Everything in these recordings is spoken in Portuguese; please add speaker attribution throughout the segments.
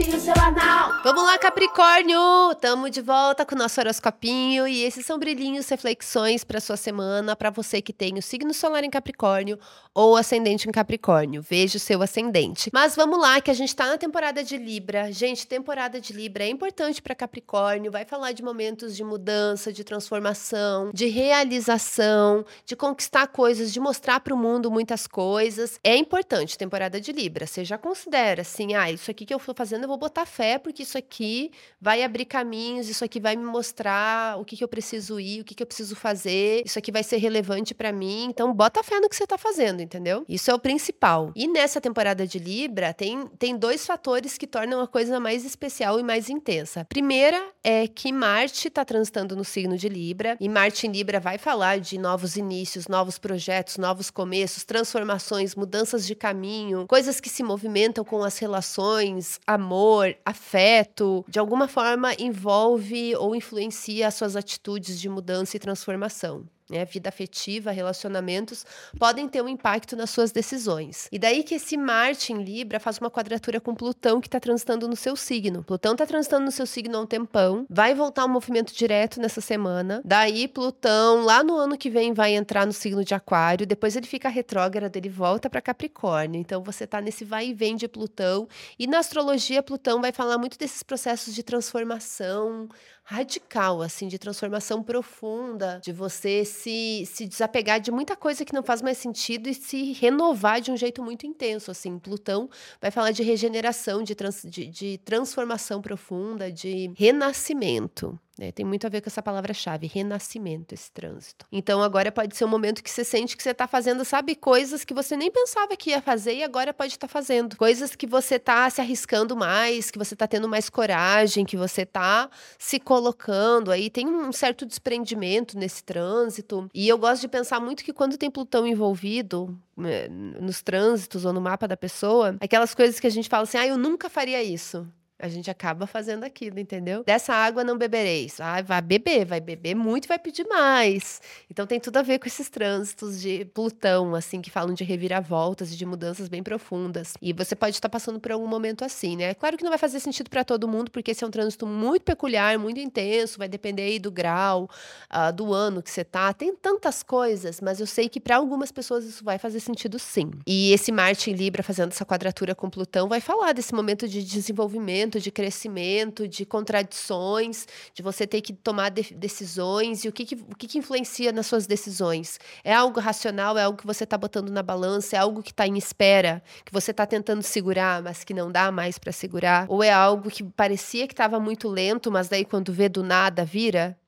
Speaker 1: horoscopinho semanal.
Speaker 2: Vamos lá, Capricórnio! Tamo de volta com o nosso horoscopinho e esses são brilhinhos, reflexões para sua semana, para você que tem o signo solar em Capricórnio ou ascendente em Capricórnio. Veja o seu ascendente. Mas vamos lá, que a gente tá na temporada de Libra. Gente, temporada de Libra é importante para Capricórnio, vai falar de momentos de mudança, de transformação, de realização, de conquistar coisas, de mostrar para o mundo muitas coisas. É importante temporada de Libra. Você já considera assim, ah, isso aqui que eu estou fazendo, eu vou botar fé, porque isso aqui vai abrir caminhos, isso aqui vai me mostrar o que, que eu preciso ir, o que, que eu preciso fazer, isso aqui vai ser relevante para mim. Então, bota fé no que você está fazendo, entendeu? Isso é o principal. E nessa temporada de Libra, tem, tem dois fatores que tornam a coisa mais especial e mais intensa. Primeira é que Marte está transitando no signo de Libra, e Marte em Libra vai falar de novos inícios, novos projetos, novos começos, transformações, mudanças de caminho, coisas que se movimentam com as relações, amor, afeto, de alguma forma envolve ou influencia as suas atitudes de mudança e transformação né, vida afetiva, relacionamentos, podem ter um impacto nas suas decisões. E daí que esse Marte em Libra faz uma quadratura com Plutão que está transitando no seu signo. Plutão está transitando no seu signo há um tempão, vai voltar um movimento direto nessa semana. Daí Plutão, lá no ano que vem, vai entrar no signo de Aquário, depois ele fica retrógrado, ele volta para Capricórnio. Então você está nesse vai e vem de Plutão. E na astrologia, Plutão vai falar muito desses processos de transformação, radical, assim, de transformação profunda, de você se desapegar de muita coisa que não faz mais sentido e se renovar de um jeito muito intenso, assim. Plutão vai falar de regeneração, de, trans, de, de transformação profunda, de renascimento. Né? Tem muito a ver com essa palavra-chave, renascimento, esse trânsito. Então agora pode ser um momento que você sente que você está fazendo, sabe, coisas que você nem pensava que ia fazer e agora pode estar tá fazendo. Coisas que você está se arriscando mais, que você está tendo mais coragem, que você está se colocando aí. Tem um certo desprendimento nesse trânsito. E eu gosto de pensar muito que quando tem Plutão envolvido, né, nos trânsitos ou no mapa da pessoa, aquelas coisas que a gente fala assim, ah, eu nunca faria isso a gente acaba fazendo aquilo, entendeu? Dessa água não bebereis. Ah, vai beber, vai beber muito, vai pedir mais. Então tem tudo a ver com esses trânsitos de Plutão, assim, que falam de reviravoltas e de mudanças bem profundas. E você pode estar passando por algum momento assim, né? Claro que não vai fazer sentido para todo mundo, porque esse é um trânsito muito peculiar, muito intenso, vai depender aí do grau, uh, do ano que você tá. Tem tantas coisas, mas eu sei que para algumas pessoas isso vai fazer sentido sim. E esse Marte em Libra fazendo essa quadratura com Plutão vai falar desse momento de desenvolvimento de crescimento, de contradições, de você ter que tomar de decisões e o que, que, o que, que influencia nas suas decisões. É algo racional, é algo que você está botando na balança, é algo que está em espera, que você está tentando segurar, mas que não dá mais para segurar, ou é algo que parecia que estava muito lento, mas daí quando vê do nada vira?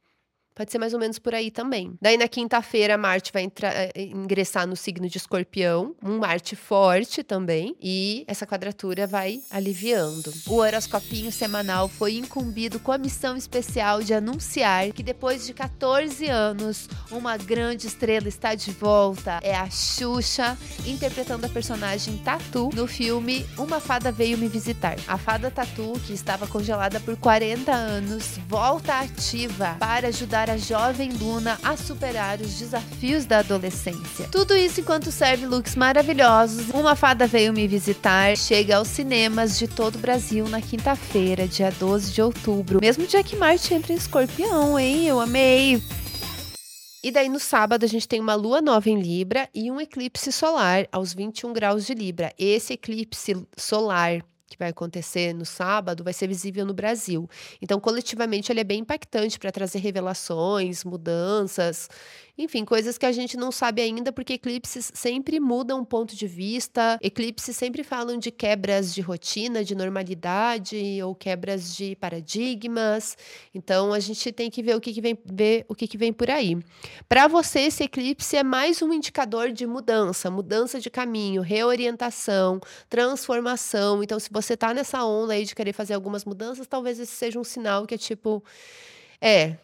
Speaker 2: Pode ser mais ou menos por aí também. Daí na quinta-feira, Marte vai entrar, eh, ingressar no signo de Escorpião, um Marte forte também, e essa quadratura vai aliviando. O horoscopinho semanal foi incumbido com a missão especial de anunciar que depois de 14 anos, uma grande estrela está de volta. É a Xuxa, interpretando a personagem Tatu no filme Uma Fada Veio Me Visitar. A fada Tatu, que estava congelada por 40 anos, volta ativa para ajudar ajudar a jovem Luna a superar os desafios da adolescência. Tudo isso enquanto serve looks maravilhosos. Uma Fada Veio Me Visitar chega aos cinemas de todo o Brasil na quinta-feira, dia 12 de outubro. Mesmo dia que Marte entra em escorpião, hein? Eu amei! E daí no sábado a gente tem uma lua nova em Libra e um eclipse solar aos 21 graus de Libra. Esse eclipse solar que vai acontecer no sábado vai ser visível no Brasil. Então, coletivamente, ele é bem impactante para trazer revelações, mudanças enfim, coisas que a gente não sabe ainda, porque eclipses sempre mudam o ponto de vista, eclipses sempre falam de quebras de rotina, de normalidade, ou quebras de paradigmas. Então a gente tem que ver o que, que vem ver o que, que vem por aí. Para você, esse eclipse é mais um indicador de mudança, mudança de caminho, reorientação, transformação. Então, se você está nessa onda aí de querer fazer algumas mudanças, talvez esse seja um sinal que é tipo. É,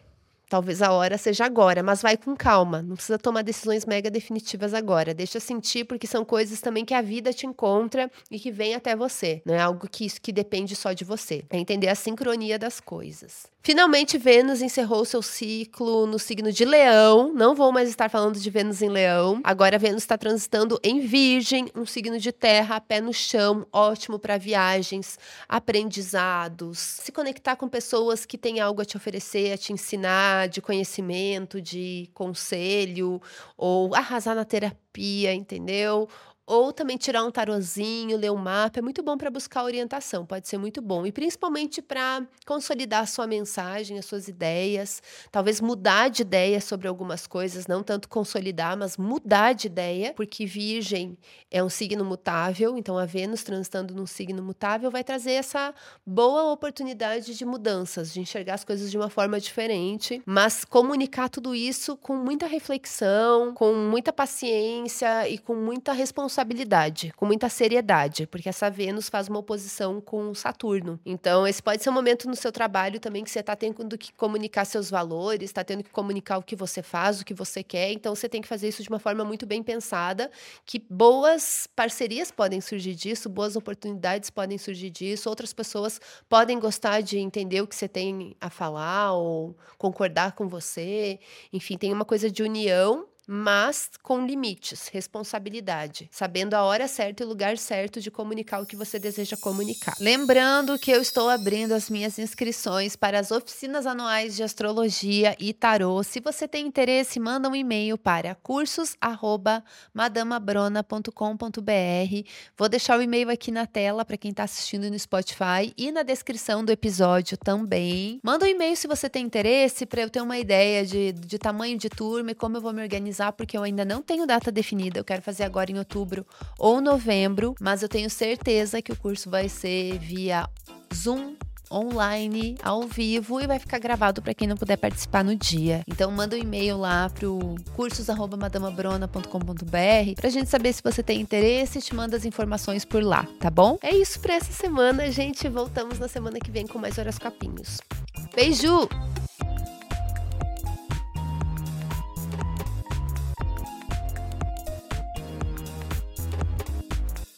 Speaker 2: Talvez a hora seja agora, mas vai com calma. Não precisa tomar decisões mega definitivas agora. Deixa sentir, porque são coisas também que a vida te encontra e que vem até você. Não é algo que isso que depende só de você. É entender a sincronia das coisas. Finalmente, Vênus encerrou seu ciclo no signo de Leão. Não vou mais estar falando de Vênus em Leão. Agora, Vênus está transitando em Virgem, um signo de terra, pé no chão, ótimo para viagens, aprendizados, se conectar com pessoas que têm algo a te oferecer, a te ensinar, de conhecimento, de conselho, ou arrasar na terapia, entendeu? Ou também tirar um tarozinho, ler um mapa, é muito bom para buscar orientação, pode ser muito bom. E principalmente para consolidar a sua mensagem, as suas ideias, talvez mudar de ideia sobre algumas coisas, não tanto consolidar, mas mudar de ideia, porque Virgem é um signo mutável, então a Vênus transitando num signo mutável vai trazer essa boa oportunidade de mudanças, de enxergar as coisas de uma forma diferente, mas comunicar tudo isso com muita reflexão, com muita paciência e com muita responsabilidade responsabilidade, com muita seriedade, porque essa Vênus faz uma oposição com Saturno. Então, esse pode ser um momento no seu trabalho também que você está tendo que comunicar seus valores, está tendo que comunicar o que você faz, o que você quer. Então, você tem que fazer isso de uma forma muito bem pensada, que boas parcerias podem surgir disso, boas oportunidades podem surgir disso, outras pessoas podem gostar de entender o que você tem a falar ou concordar com você. Enfim, tem uma coisa de união mas com limites, responsabilidade, sabendo a hora certa e o lugar certo de comunicar o que você deseja comunicar. Lembrando que eu estou abrindo as minhas inscrições para as oficinas anuais de astrologia e tarô. Se você tem interesse, manda um e-mail para cursos@madamabrona.com.br. Vou deixar o e-mail aqui na tela para quem está assistindo no Spotify e na descrição do episódio também. Manda um e-mail se você tem interesse para eu ter uma ideia de, de tamanho de turma e como eu vou me organizar porque eu ainda não tenho data definida. Eu quero fazer agora em outubro ou novembro, mas eu tenho certeza que o curso vai ser via Zoom online, ao vivo e vai ficar gravado para quem não puder participar no dia. Então manda um e-mail lá pro cursos@madamabrona.com.br pra gente saber se você tem interesse e te manda as informações por lá, tá bom? É isso para essa semana, gente. Voltamos na semana que vem com mais horas capinhos. Beijo!